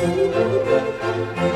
Música